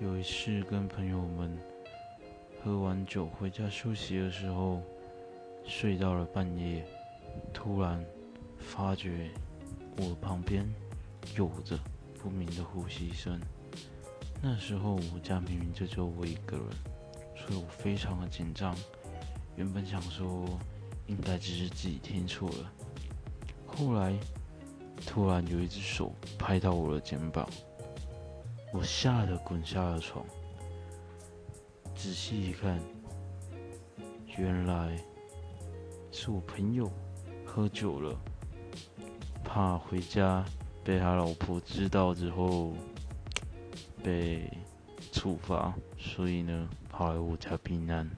有一次跟朋友们喝完酒回家休息的时候，睡到了半夜，突然发觉我旁边有着不明的呼吸声。那时候我家明明就只有我一个人，所以我非常的紧张。原本想说应该只是自己听错了，后来突然有一只手拍到我的肩膀。我吓得滚下了床，仔细一看，原来是我朋友喝酒了，怕回家被他老婆知道之后被处罚，所以呢跑来我家避难。